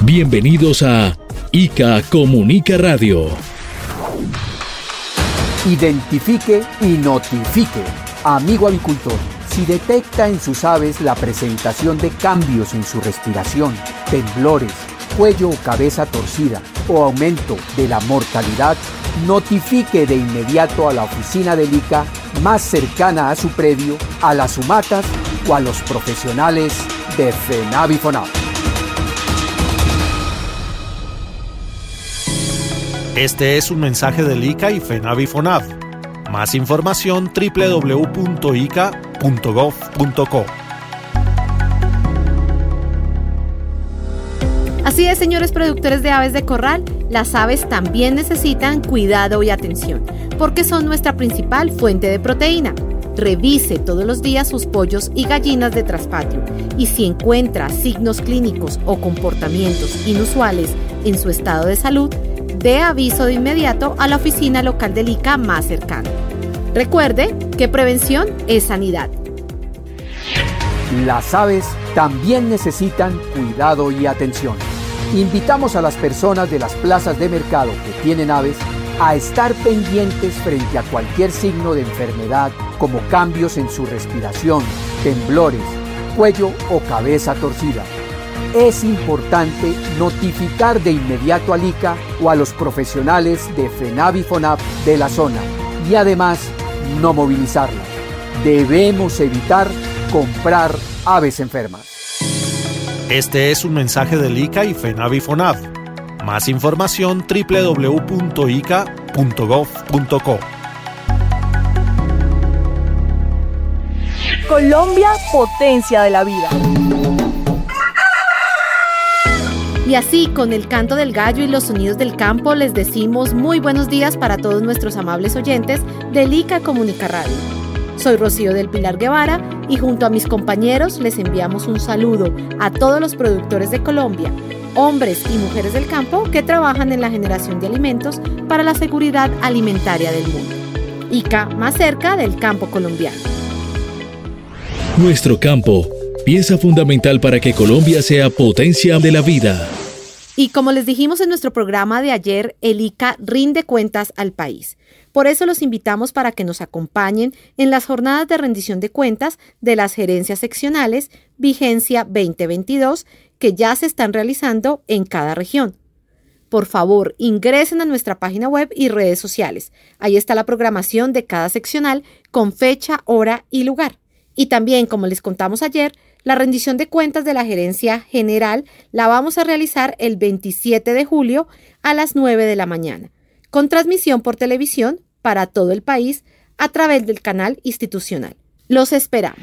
Bienvenidos a ICA Comunica Radio. Identifique y notifique. Amigo avicultor, si detecta en sus aves la presentación de cambios en su respiración, temblores, cuello o cabeza torcida o aumento de la mortalidad, notifique de inmediato a la oficina del ICA más cercana a su predio, a las humatas o a los profesionales de FENAVIFONAV. Este es un mensaje del ICA y FENAVIFONAV. Más información www.ica.gov.co. Así es, señores productores de aves de corral, las aves también necesitan cuidado y atención, porque son nuestra principal fuente de proteína. Revise todos los días sus pollos y gallinas de traspatio y si encuentra signos clínicos o comportamientos inusuales en su estado de salud, dé aviso de inmediato a la oficina local del ICA más cercana. Recuerde que prevención es sanidad. Las aves también necesitan cuidado y atención. Invitamos a las personas de las plazas de mercado que tienen aves a estar pendientes frente a cualquier signo de enfermedad como cambios en su respiración, temblores, cuello o cabeza torcida es importante notificar de inmediato al ICA o a los profesionales de FENAVIFONAP de la zona y además no movilizarlas. Debemos evitar comprar aves enfermas. Este es un mensaje del ICA y FENAVIFONAV. Más información www.ica.gov.co. Colombia, potencia de la vida. Y así, con el canto del gallo y los sonidos del campo, les decimos muy buenos días para todos nuestros amables oyentes de ICA Comunica Radio. Soy Rocío del Pilar Guevara y junto a mis compañeros les enviamos un saludo a todos los productores de Colombia, hombres y mujeres del campo que trabajan en la generación de alimentos para la seguridad alimentaria del mundo. ICA más cerca del campo colombiano. Nuestro campo, pieza fundamental para que Colombia sea potencia de la vida. Y como les dijimos en nuestro programa de ayer, el ICA rinde cuentas al país. Por eso los invitamos para que nos acompañen en las jornadas de rendición de cuentas de las gerencias seccionales Vigencia 2022 que ya se están realizando en cada región. Por favor, ingresen a nuestra página web y redes sociales. Ahí está la programación de cada seccional con fecha, hora y lugar. Y también, como les contamos ayer, la rendición de cuentas de la gerencia general la vamos a realizar el 27 de julio a las 9 de la mañana, con transmisión por televisión para todo el país a través del canal institucional. Los esperamos.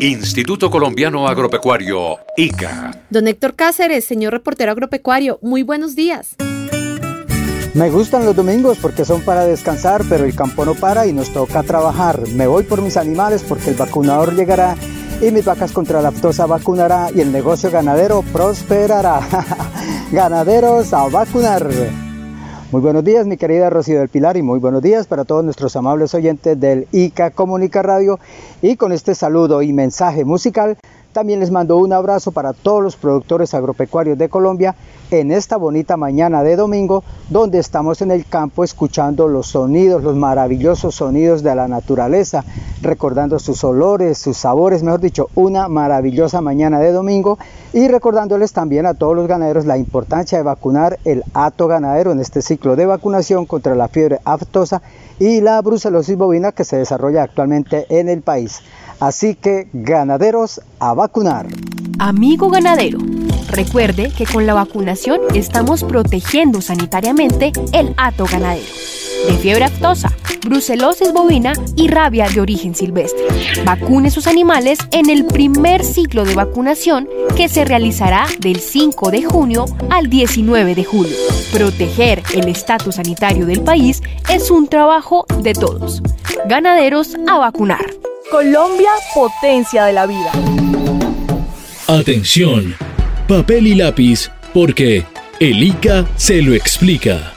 Instituto Colombiano Agropecuario, ICA. Don Héctor Cáceres, señor reportero agropecuario, muy buenos días. Me gustan los domingos porque son para descansar, pero el campo no para y nos toca trabajar. Me voy por mis animales porque el vacunador llegará y mis vacas contra la aftosa vacunará y el negocio ganadero prosperará. Ganaderos a vacunar. Muy buenos días, mi querida Rocío del Pilar, y muy buenos días para todos nuestros amables oyentes del ICA Comunica Radio. Y con este saludo y mensaje musical, también les mando un abrazo para todos los productores agropecuarios de Colombia en esta bonita mañana de domingo, donde estamos en el campo escuchando los sonidos, los maravillosos sonidos de la naturaleza, recordando sus olores, sus sabores, mejor dicho, una maravillosa mañana de domingo y recordándoles también a todos los ganaderos la importancia de vacunar el hato ganadero en este ciclo de vacunación contra la fiebre aftosa y la brucelosis bovina que se desarrolla actualmente en el país. Así que ganaderos a vacunar. Amigo ganadero, recuerde que con la vacunación estamos protegiendo sanitariamente el hato ganadero de fiebre aftosa, brucelosis bovina y rabia de origen silvestre. Vacune sus animales en el primer ciclo de vacunación que se realizará del 5 de junio al 19 de julio. Proteger el estatus sanitario del país es un trabajo de todos. Ganaderos a vacunar. Colombia, potencia de la vida. Atención, papel y lápiz, porque el ICA se lo explica.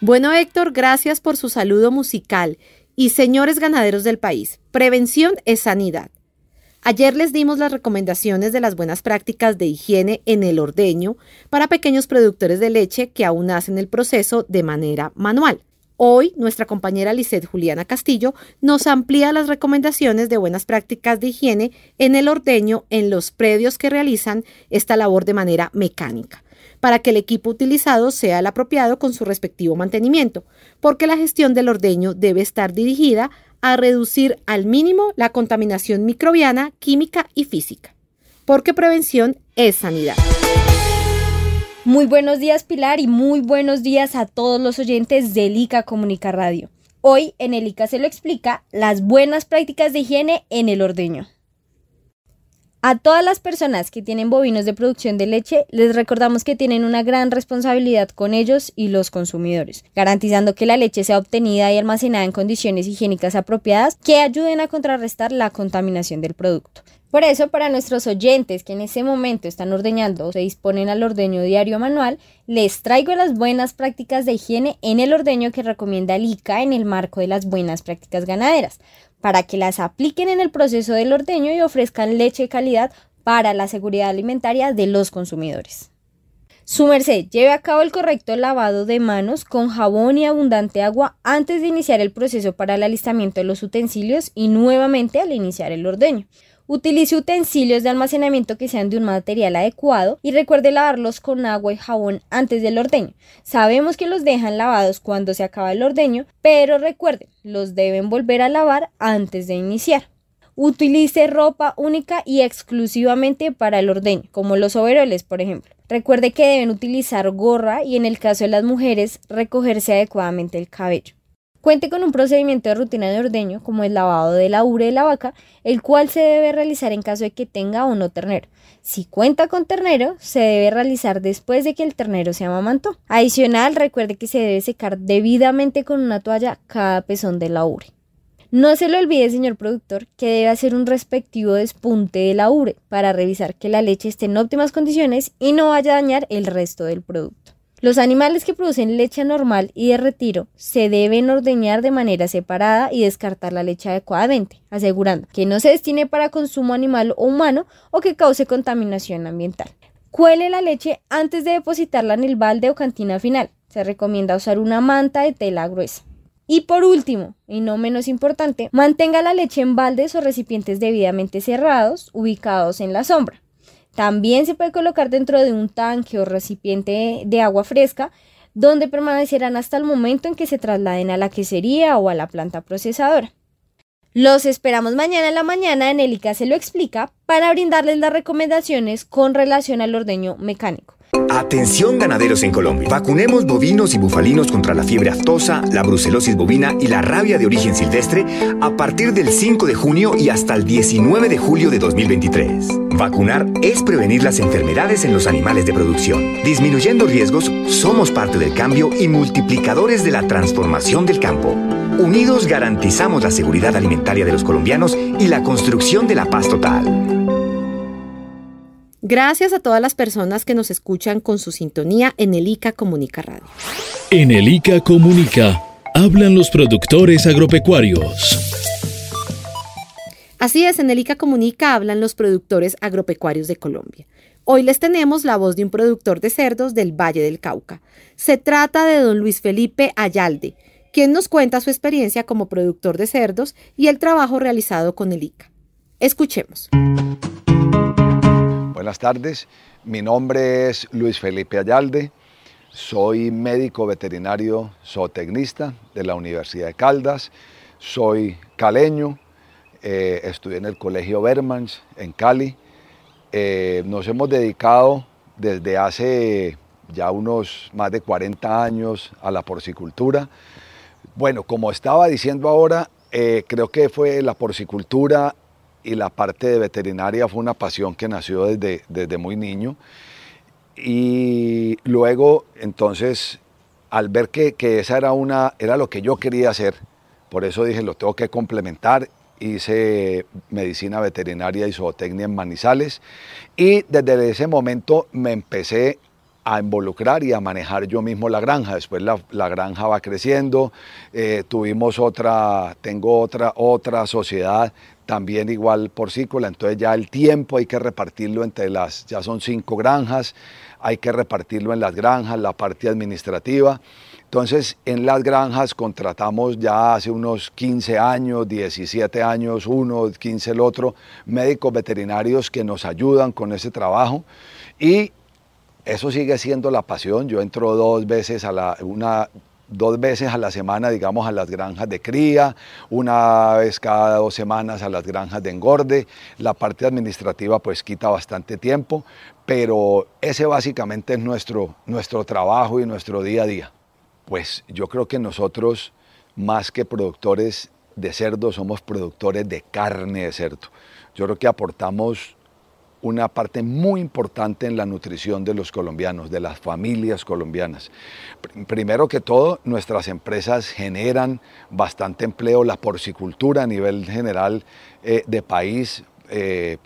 Bueno, Héctor, gracias por su saludo musical. Y señores ganaderos del país, prevención es sanidad. Ayer les dimos las recomendaciones de las buenas prácticas de higiene en el ordeño para pequeños productores de leche que aún hacen el proceso de manera manual. Hoy, nuestra compañera Lisette Juliana Castillo nos amplía las recomendaciones de buenas prácticas de higiene en el ordeño en los predios que realizan esta labor de manera mecánica, para que el equipo utilizado sea el apropiado con su respectivo mantenimiento, porque la gestión del ordeño debe estar dirigida a reducir al mínimo la contaminación microbiana, química y física, porque prevención es sanidad. Muy buenos días Pilar y muy buenos días a todos los oyentes de ICA Comunica Radio. Hoy en el ICA se lo explica las buenas prácticas de higiene en el ordeño. A todas las personas que tienen bovinos de producción de leche, les recordamos que tienen una gran responsabilidad con ellos y los consumidores, garantizando que la leche sea obtenida y almacenada en condiciones higiénicas apropiadas que ayuden a contrarrestar la contaminación del producto. Por eso, para nuestros oyentes que en ese momento están ordeñando o se disponen al ordeño diario manual, les traigo las buenas prácticas de higiene en el ordeño que recomienda el ICA en el marco de las buenas prácticas ganaderas, para que las apliquen en el proceso del ordeño y ofrezcan leche de calidad para la seguridad alimentaria de los consumidores. Su merced lleve a cabo el correcto lavado de manos con jabón y abundante agua antes de iniciar el proceso para el alistamiento de los utensilios y nuevamente al iniciar el ordeño. Utilice utensilios de almacenamiento que sean de un material adecuado y recuerde lavarlos con agua y jabón antes del ordeño. Sabemos que los dejan lavados cuando se acaba el ordeño, pero recuerde, los deben volver a lavar antes de iniciar. Utilice ropa única y exclusivamente para el ordeño, como los overoles, por ejemplo. Recuerde que deben utilizar gorra y en el caso de las mujeres, recogerse adecuadamente el cabello. Cuente con un procedimiento de rutina de ordeño, como el lavado de la ubre de la vaca, el cual se debe realizar en caso de que tenga o no ternero. Si cuenta con ternero, se debe realizar después de que el ternero se amamantó. Adicional, recuerde que se debe secar debidamente con una toalla cada pezón de la ubre. No se le olvide, señor productor, que debe hacer un respectivo despunte de la ubre para revisar que la leche esté en óptimas condiciones y no vaya a dañar el resto del producto. Los animales que producen leche normal y de retiro se deben ordeñar de manera separada y descartar la leche adecuadamente, asegurando que no se destine para consumo animal o humano o que cause contaminación ambiental. Cuele la leche antes de depositarla en el balde o cantina final. Se recomienda usar una manta de tela gruesa. Y por último, y no menos importante, mantenga la leche en baldes o recipientes debidamente cerrados, ubicados en la sombra. También se puede colocar dentro de un tanque o recipiente de agua fresca, donde permanecerán hasta el momento en que se trasladen a la quesería o a la planta procesadora. Los esperamos mañana en la mañana en el ICA se lo explica para brindarles las recomendaciones con relación al ordeño mecánico. Atención ganaderos en Colombia. Vacunemos bovinos y bufalinos contra la fiebre aftosa, la brucelosis bovina y la rabia de origen silvestre a partir del 5 de junio y hasta el 19 de julio de 2023. Vacunar es prevenir las enfermedades en los animales de producción. Disminuyendo riesgos, somos parte del cambio y multiplicadores de la transformación del campo. Unidos garantizamos la seguridad alimentaria de los colombianos y la construcción de la paz total. Gracias a todas las personas que nos escuchan con su sintonía en el ICA Comunica Radio. En el ICA Comunica hablan los productores agropecuarios. Así es, en el ICA Comunica hablan los productores agropecuarios de Colombia. Hoy les tenemos la voz de un productor de cerdos del Valle del Cauca. Se trata de don Luis Felipe Ayalde, quien nos cuenta su experiencia como productor de cerdos y el trabajo realizado con el ICA. Escuchemos. Buenas tardes, mi nombre es Luis Felipe Ayalde, soy médico veterinario zootecnista de la Universidad de Caldas, soy caleño, eh, estudié en el Colegio Bermans en Cali. Eh, nos hemos dedicado desde hace ya unos más de 40 años a la porcicultura. Bueno, como estaba diciendo ahora, eh, creo que fue la porcicultura y la parte de veterinaria fue una pasión que nació desde, desde muy niño. Y luego, entonces, al ver que, que, esa era, una, era lo que yo quería hacer, por eso dije, lo tengo que complementar. Hice medicina veterinaria y zootecnia en Manizales y desde ese momento me empecé a involucrar y a manejar yo mismo la granja. Después la, la granja va creciendo, eh, tuvimos otra, tengo otra, otra sociedad también igual porcícola, entonces ya el tiempo hay que repartirlo entre las, ya son cinco granjas, hay que repartirlo en las granjas, la parte administrativa. Entonces, en las granjas contratamos ya hace unos 15 años, 17 años, uno, 15 el otro, médicos veterinarios que nos ayudan con ese trabajo y eso sigue siendo la pasión. Yo entro dos veces a la, una, dos veces a la semana, digamos, a las granjas de cría, una vez cada dos semanas a las granjas de engorde. La parte administrativa pues quita bastante tiempo, pero ese básicamente es nuestro, nuestro trabajo y nuestro día a día. Pues yo creo que nosotros, más que productores de cerdo, somos productores de carne de cerdo. Yo creo que aportamos una parte muy importante en la nutrición de los colombianos, de las familias colombianas. Primero que todo, nuestras empresas generan bastante empleo, la porcicultura a nivel general eh, de país. Eh,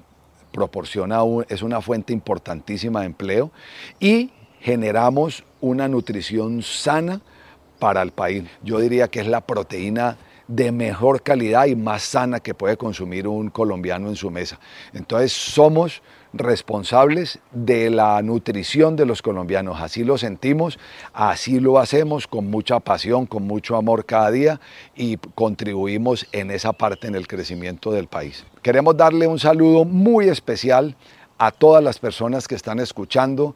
proporciona es una fuente importantísima de empleo y generamos una nutrición sana para el país. Yo diría que es la proteína de mejor calidad y más sana que puede consumir un colombiano en su mesa. Entonces somos responsables de la nutrición de los colombianos, así lo sentimos, así lo hacemos con mucha pasión, con mucho amor cada día y contribuimos en esa parte en el crecimiento del país. Queremos darle un saludo muy especial a todas las personas que están escuchando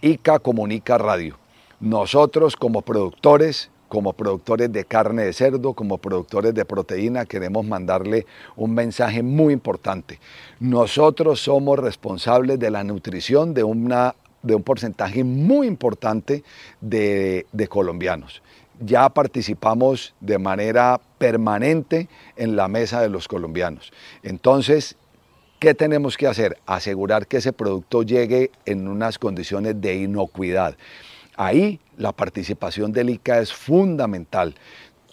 ICA Comunica Radio. Nosotros como productores como productores de carne de cerdo, como productores de proteína, queremos mandarle un mensaje muy importante. Nosotros somos responsables de la nutrición de, una, de un porcentaje muy importante de, de colombianos. Ya participamos de manera permanente en la mesa de los colombianos. Entonces, ¿Qué tenemos que hacer? Asegurar que ese producto llegue en unas condiciones de inocuidad. Ahí la participación del ICA es fundamental.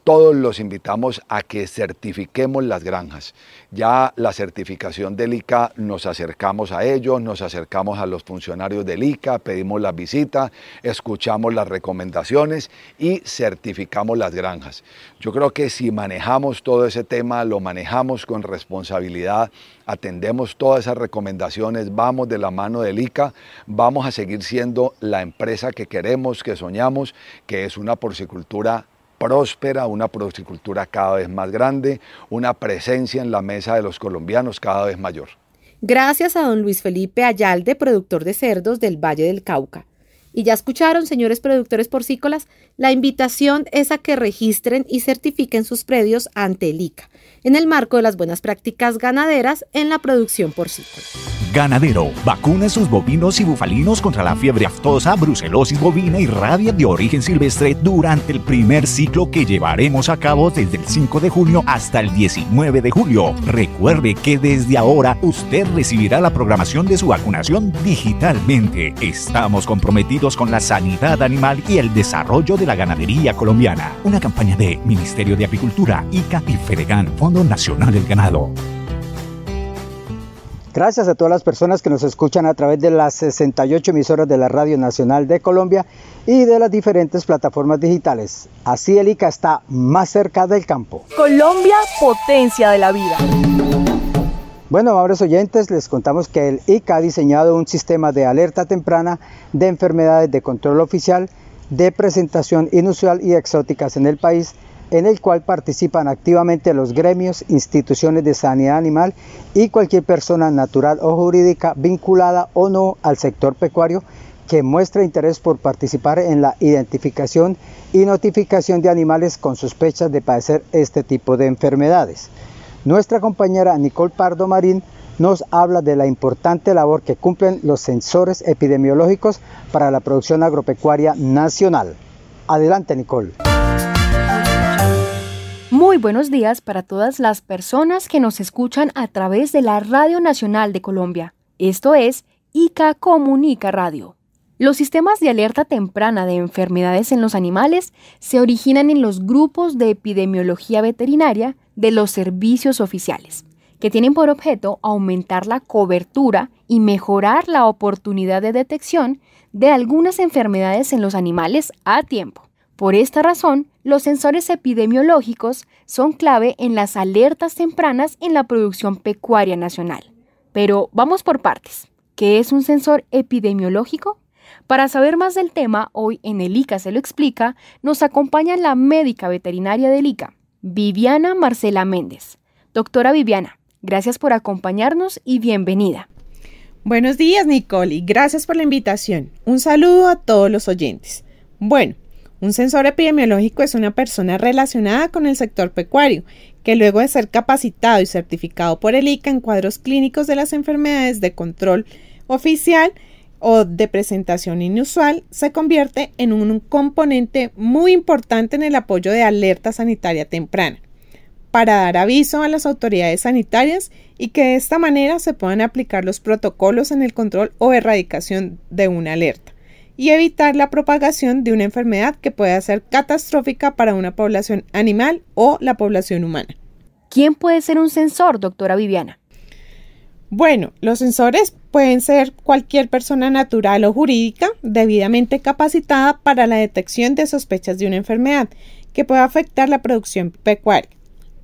Todos los invitamos a que certifiquemos las granjas. Ya la certificación del ICA nos acercamos a ellos, nos acercamos a los funcionarios del ICA, pedimos la visita, escuchamos las recomendaciones y certificamos las granjas. Yo creo que si manejamos todo ese tema, lo manejamos con responsabilidad, atendemos todas esas recomendaciones, vamos de la mano del ICA, vamos a seguir siendo la empresa que queremos, que soñamos, que es una porcicultura próspera, una porcicultura cada vez más grande, una presencia en la mesa de los colombianos cada vez mayor. Gracias a don Luis Felipe Ayalde, productor de cerdos del Valle del Cauca. Y ya escucharon, señores productores porcícolas, la invitación es a que registren y certifiquen sus predios ante el ICA, en el marco de las buenas prácticas ganaderas en la producción porcícola. Ganadero, vacuna sus bovinos y bufalinos contra la fiebre aftosa, brucelosis bovina y rabia de origen silvestre durante el primer ciclo que llevaremos a cabo desde el 5 de junio hasta el 19 de julio. Recuerde que desde ahora usted recibirá la programación de su vacunación digitalmente. Estamos comprometidos con la sanidad animal y el desarrollo de la ganadería colombiana. Una campaña de Ministerio de Agricultura, ICA y Fedegan, Fondo Nacional del Ganado. Gracias a todas las personas que nos escuchan a través de las 68 emisoras de la Radio Nacional de Colombia y de las diferentes plataformas digitales. Así el ICA está más cerca del campo. Colombia, potencia de la vida. Bueno, amables oyentes, les contamos que el ICA ha diseñado un sistema de alerta temprana de enfermedades de control oficial de presentación inusual y exóticas en el país en el cual participan activamente los gremios, instituciones de sanidad animal y cualquier persona natural o jurídica vinculada o no al sector pecuario que muestre interés por participar en la identificación y notificación de animales con sospechas de padecer este tipo de enfermedades. Nuestra compañera Nicole Pardo Marín nos habla de la importante labor que cumplen los sensores epidemiológicos para la producción agropecuaria nacional. Adelante, Nicole. Muy buenos días para todas las personas que nos escuchan a través de la Radio Nacional de Colombia. Esto es ICA Comunica Radio. Los sistemas de alerta temprana de enfermedades en los animales se originan en los grupos de epidemiología veterinaria de los servicios oficiales, que tienen por objeto aumentar la cobertura y mejorar la oportunidad de detección de algunas enfermedades en los animales a tiempo. Por esta razón, los sensores epidemiológicos son clave en las alertas tempranas en la producción pecuaria nacional. Pero vamos por partes. ¿Qué es un sensor epidemiológico? Para saber más del tema, hoy en el ICA se lo explica, nos acompaña la médica veterinaria del ICA, Viviana Marcela Méndez. Doctora Viviana, gracias por acompañarnos y bienvenida. Buenos días, Nicole, y gracias por la invitación. Un saludo a todos los oyentes. Bueno, un sensor epidemiológico es una persona relacionada con el sector pecuario, que luego de ser capacitado y certificado por el ICA en cuadros clínicos de las enfermedades de control oficial, o de presentación inusual se convierte en un componente muy importante en el apoyo de alerta sanitaria temprana, para dar aviso a las autoridades sanitarias y que de esta manera se puedan aplicar los protocolos en el control o erradicación de una alerta y evitar la propagación de una enfermedad que pueda ser catastrófica para una población animal o la población humana. ¿Quién puede ser un sensor, doctora Viviana? Bueno, los sensores pueden ser cualquier persona natural o jurídica debidamente capacitada para la detección de sospechas de una enfermedad que pueda afectar la producción pecuaria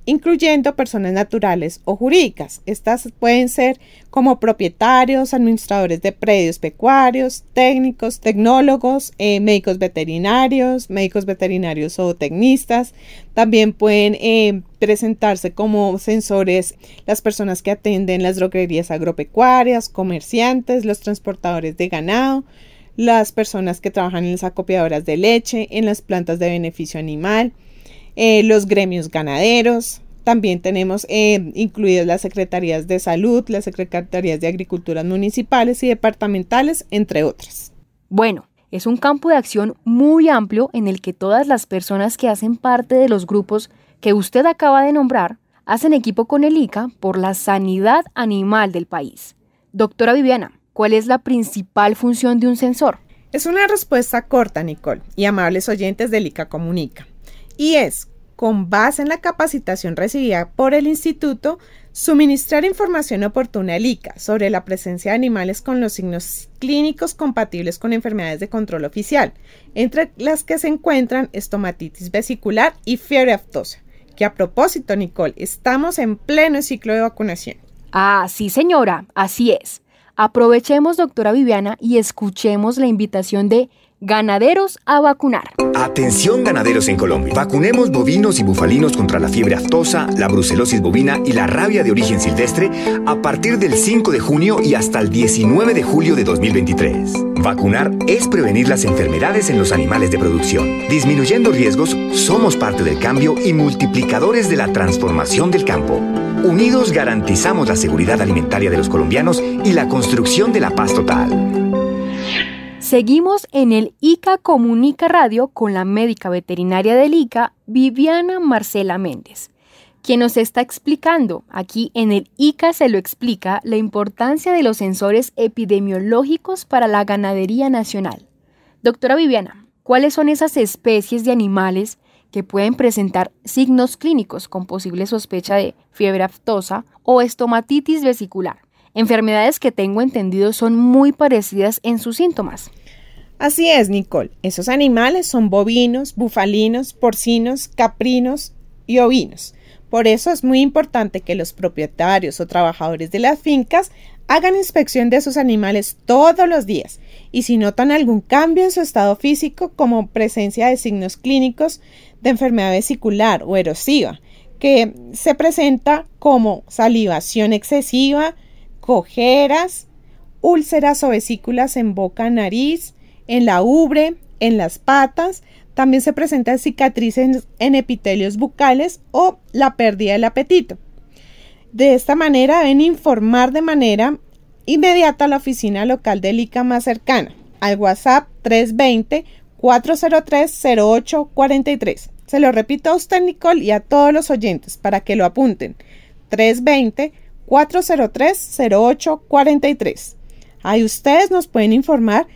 incluyendo personas naturales o jurídicas. Estas pueden ser como propietarios, administradores de predios pecuarios, técnicos, tecnólogos, eh, médicos veterinarios, médicos veterinarios o tecnistas. También pueden eh, presentarse como sensores las personas que atienden las droguerías agropecuarias, comerciantes, los transportadores de ganado, las personas que trabajan en las acopiadoras de leche, en las plantas de beneficio animal, eh, los gremios ganaderos, también tenemos eh, incluidas las secretarías de salud, las secretarías de agricultura municipales y departamentales, entre otras. Bueno, es un campo de acción muy amplio en el que todas las personas que hacen parte de los grupos que usted acaba de nombrar hacen equipo con el ICA por la sanidad animal del país. Doctora Viviana, ¿cuál es la principal función de un sensor? Es una respuesta corta, Nicole, y amables oyentes del ICA Comunica y es, con base en la capacitación recibida por el instituto, suministrar información oportuna al ICA sobre la presencia de animales con los signos clínicos compatibles con enfermedades de control oficial, entre las que se encuentran estomatitis vesicular y fiebre aftosa. Que a propósito, Nicole, estamos en pleno ciclo de vacunación. Ah, sí, señora, así es. Aprovechemos, doctora Viviana, y escuchemos la invitación de Ganaderos a vacunar. Atención ganaderos en Colombia. Vacunemos bovinos y bufalinos contra la fiebre aftosa, la brucelosis bovina y la rabia de origen silvestre a partir del 5 de junio y hasta el 19 de julio de 2023. Vacunar es prevenir las enfermedades en los animales de producción. Disminuyendo riesgos, somos parte del cambio y multiplicadores de la transformación del campo. Unidos garantizamos la seguridad alimentaria de los colombianos y la construcción de la paz total. Seguimos en el ICA Comunica Radio con la médica veterinaria del ICA, Viviana Marcela Méndez, quien nos está explicando, aquí en el ICA se lo explica, la importancia de los sensores epidemiológicos para la ganadería nacional. Doctora Viviana, ¿cuáles son esas especies de animales que pueden presentar signos clínicos con posible sospecha de fiebre aftosa o estomatitis vesicular? Enfermedades que tengo entendido son muy parecidas en sus síntomas. Así es, Nicole. Esos animales son bovinos, bufalinos, porcinos, caprinos y ovinos. Por eso es muy importante que los propietarios o trabajadores de las fincas hagan inspección de sus animales todos los días y si notan algún cambio en su estado físico como presencia de signos clínicos de enfermedad vesicular o erosiva, que se presenta como salivación excesiva, cojeras, úlceras o vesículas en boca, nariz, en la ubre, en las patas, también se presentan cicatrices en epitelios bucales o la pérdida del apetito. De esta manera deben informar de manera inmediata a la oficina local del ICA más cercana, al WhatsApp 320 403 0843. Se lo repito a usted, Nicole, y a todos los oyentes para que lo apunten. 320-403-0843. Ahí ustedes nos pueden informar,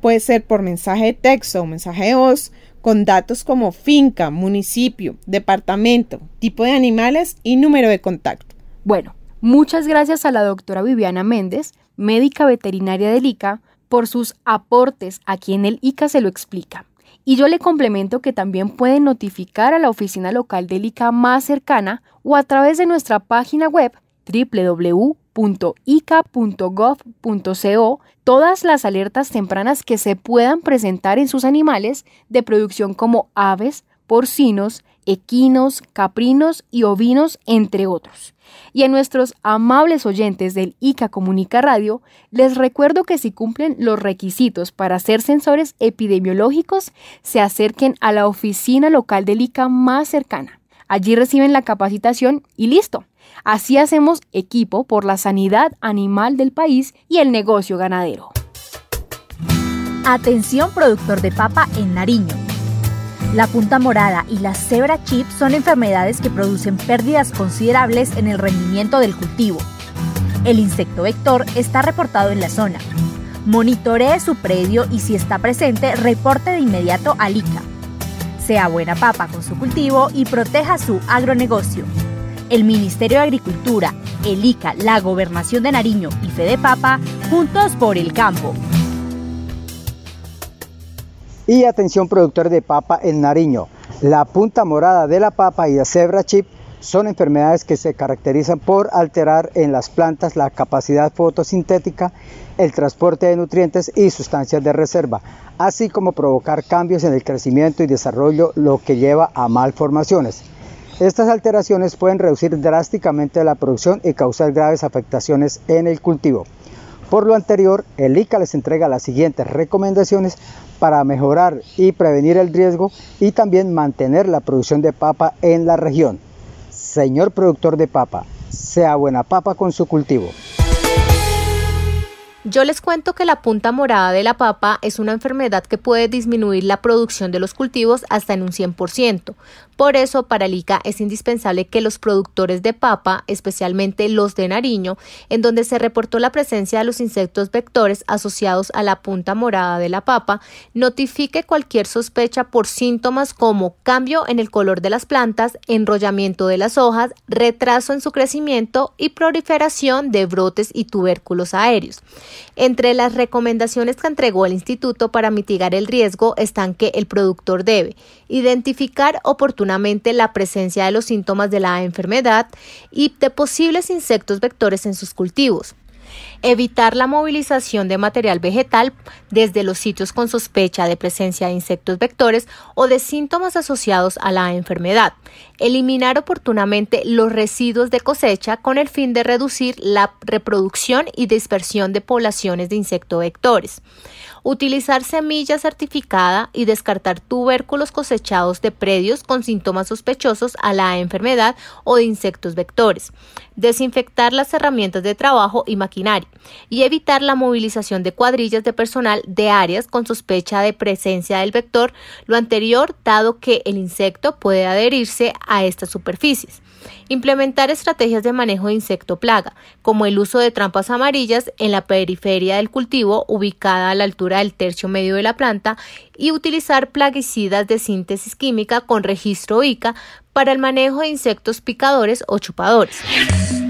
puede ser por mensaje de texto o mensaje de voz, con datos como finca, municipio, departamento, tipo de animales y número de contacto. Bueno, muchas gracias a la doctora Viviana Méndez, médica veterinaria del ICA, por sus aportes aquí en el ICA se lo explica. Y yo le complemento que también pueden notificar a la oficina local del ICA más cercana o a través de nuestra página web www.ica.gov.co todas las alertas tempranas que se puedan presentar en sus animales de producción como aves, porcinos, equinos, caprinos y ovinos, entre otros. Y a nuestros amables oyentes del ICA Comunica Radio, les recuerdo que si cumplen los requisitos para ser sensores epidemiológicos, se acerquen a la oficina local del ICA más cercana. Allí reciben la capacitación y listo. Así hacemos equipo por la sanidad animal del país y el negocio ganadero. Atención productor de papa en Nariño. La punta morada y la cebra chip son enfermedades que producen pérdidas considerables en el rendimiento del cultivo. El insecto vector está reportado en la zona. Monitoree su predio y si está presente, reporte de inmediato al ICA. Sea buena papa con su cultivo y proteja su agronegocio el Ministerio de Agricultura, el ICA, la Gobernación de Nariño y Fede Papa, juntos por el campo. Y atención productor de papa en Nariño. La punta morada de la papa y la cebra chip son enfermedades que se caracterizan por alterar en las plantas la capacidad fotosintética, el transporte de nutrientes y sustancias de reserva, así como provocar cambios en el crecimiento y desarrollo, lo que lleva a malformaciones. Estas alteraciones pueden reducir drásticamente la producción y causar graves afectaciones en el cultivo. Por lo anterior, el ICA les entrega las siguientes recomendaciones para mejorar y prevenir el riesgo y también mantener la producción de papa en la región. Señor productor de papa, sea buena papa con su cultivo. Yo les cuento que la punta morada de la papa es una enfermedad que puede disminuir la producción de los cultivos hasta en un 100%. Por eso, para el ICA es indispensable que los productores de papa, especialmente los de Nariño, en donde se reportó la presencia de los insectos vectores asociados a la punta morada de la papa, notifique cualquier sospecha por síntomas como cambio en el color de las plantas, enrollamiento de las hojas, retraso en su crecimiento y proliferación de brotes y tubérculos aéreos. Entre las recomendaciones que entregó el instituto para mitigar el riesgo están que el productor debe identificar oportunamente la presencia de los síntomas de la enfermedad y de posibles insectos vectores en sus cultivos evitar la movilización de material vegetal desde los sitios con sospecha de presencia de insectos vectores o de síntomas asociados a la enfermedad, eliminar oportunamente los residuos de cosecha con el fin de reducir la reproducción y dispersión de poblaciones de insectos vectores. Utilizar semilla certificada y descartar tubérculos cosechados de predios con síntomas sospechosos a la enfermedad o de insectos vectores, desinfectar las herramientas de trabajo y maquinaria y evitar la movilización de cuadrillas de personal de áreas con sospecha de presencia del vector, lo anterior dado que el insecto puede adherirse a estas superficies. Implementar estrategias de manejo de insecto plaga, como el uso de trampas amarillas en la periferia del cultivo ubicada a la altura del tercio medio de la planta y utilizar plaguicidas de síntesis química con registro ICA para el manejo de insectos picadores o chupadores.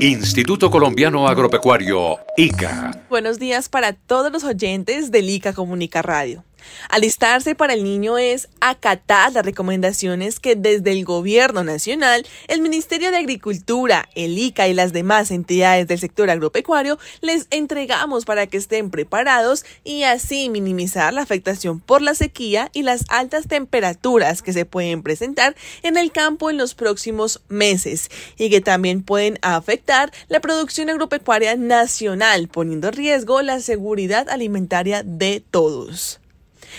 Instituto Colombiano Agropecuario, ICA. Buenos días para todos los oyentes del ICA Comunica Radio. Alistarse para el niño es acatar las recomendaciones que desde el Gobierno Nacional, el Ministerio de Agricultura, el ICA y las demás entidades del sector agropecuario les entregamos para que estén preparados y así minimizar la afectación por la sequía y las altas temperaturas que se pueden presentar en el campo en los próximos meses y que también pueden afectar la producción agropecuaria nacional, poniendo en riesgo la seguridad alimentaria de todos.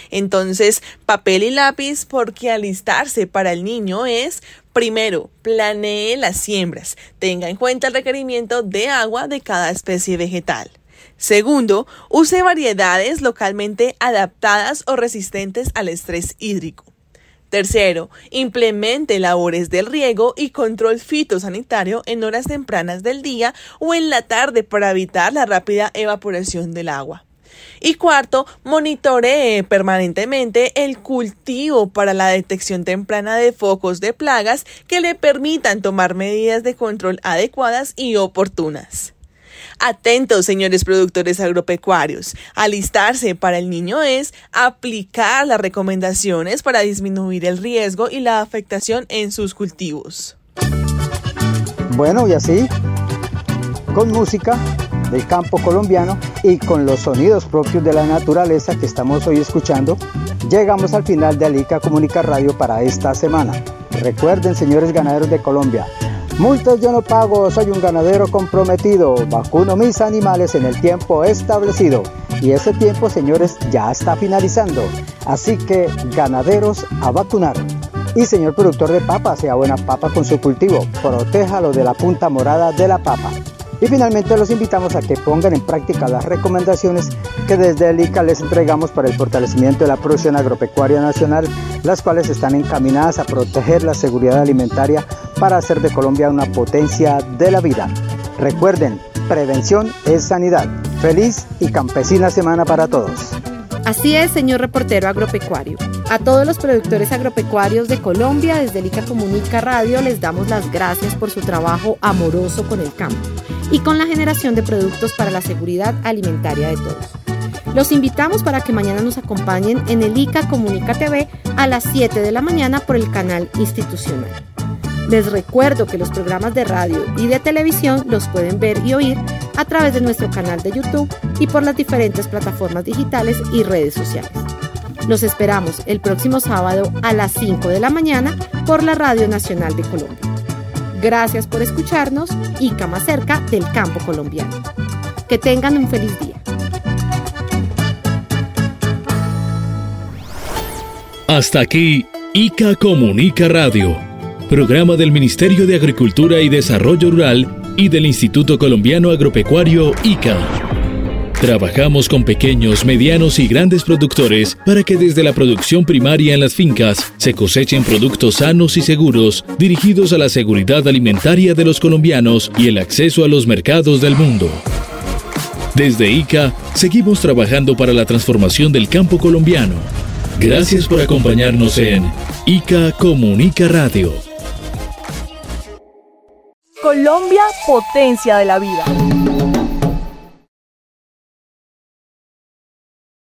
Entonces, papel y lápiz porque alistarse para el niño es Primero, planee las siembras. Tenga en cuenta el requerimiento de agua de cada especie vegetal. Segundo, use variedades localmente adaptadas o resistentes al estrés hídrico. Tercero, implemente labores del riego y control fitosanitario en horas tempranas del día o en la tarde para evitar la rápida evaporación del agua. Y cuarto, monitoree permanentemente el cultivo para la detección temprana de focos de plagas que le permitan tomar medidas de control adecuadas y oportunas. Atentos, señores productores agropecuarios. Alistarse para el niño es aplicar las recomendaciones para disminuir el riesgo y la afectación en sus cultivos. Bueno, y así, con música del campo colombiano y con los sonidos propios de la naturaleza que estamos hoy escuchando, llegamos al final de Alica Comunica Radio para esta semana. Recuerden, señores ganaderos de Colombia, multas yo no pago, soy un ganadero comprometido, vacuno mis animales en el tiempo establecido. Y ese tiempo, señores, ya está finalizando. Así que, ganaderos a vacunar. Y señor productor de papa, sea buena papa con su cultivo, protéjalo de la punta morada de la papa. Y finalmente los invitamos a que pongan en práctica las recomendaciones que desde el ICA les entregamos para el fortalecimiento de la producción agropecuaria nacional, las cuales están encaminadas a proteger la seguridad alimentaria para hacer de Colombia una potencia de la vida. Recuerden, prevención es sanidad. Feliz y campesina semana para todos. Así es, señor reportero agropecuario. A todos los productores agropecuarios de Colombia, desde el ICA Comunica Radio, les damos las gracias por su trabajo amoroso con el campo y con la generación de productos para la seguridad alimentaria de todos. Los invitamos para que mañana nos acompañen en el ICA Comunica TV a las 7 de la mañana por el canal institucional. Les recuerdo que los programas de radio y de televisión los pueden ver y oír a través de nuestro canal de YouTube y por las diferentes plataformas digitales y redes sociales. Los esperamos el próximo sábado a las 5 de la mañana por la Radio Nacional de Colombia. Gracias por escucharnos y cama cerca del campo colombiano. Que tengan un feliz día. Hasta aquí, ICA Comunica Radio, programa del Ministerio de Agricultura y Desarrollo Rural y del Instituto Colombiano Agropecuario ICA. Trabajamos con pequeños, medianos y grandes productores para que desde la producción primaria en las fincas se cosechen productos sanos y seguros dirigidos a la seguridad alimentaria de los colombianos y el acceso a los mercados del mundo. Desde ICA seguimos trabajando para la transformación del campo colombiano. Gracias por acompañarnos en ICA Comunica Radio. Colombia, potencia de la vida.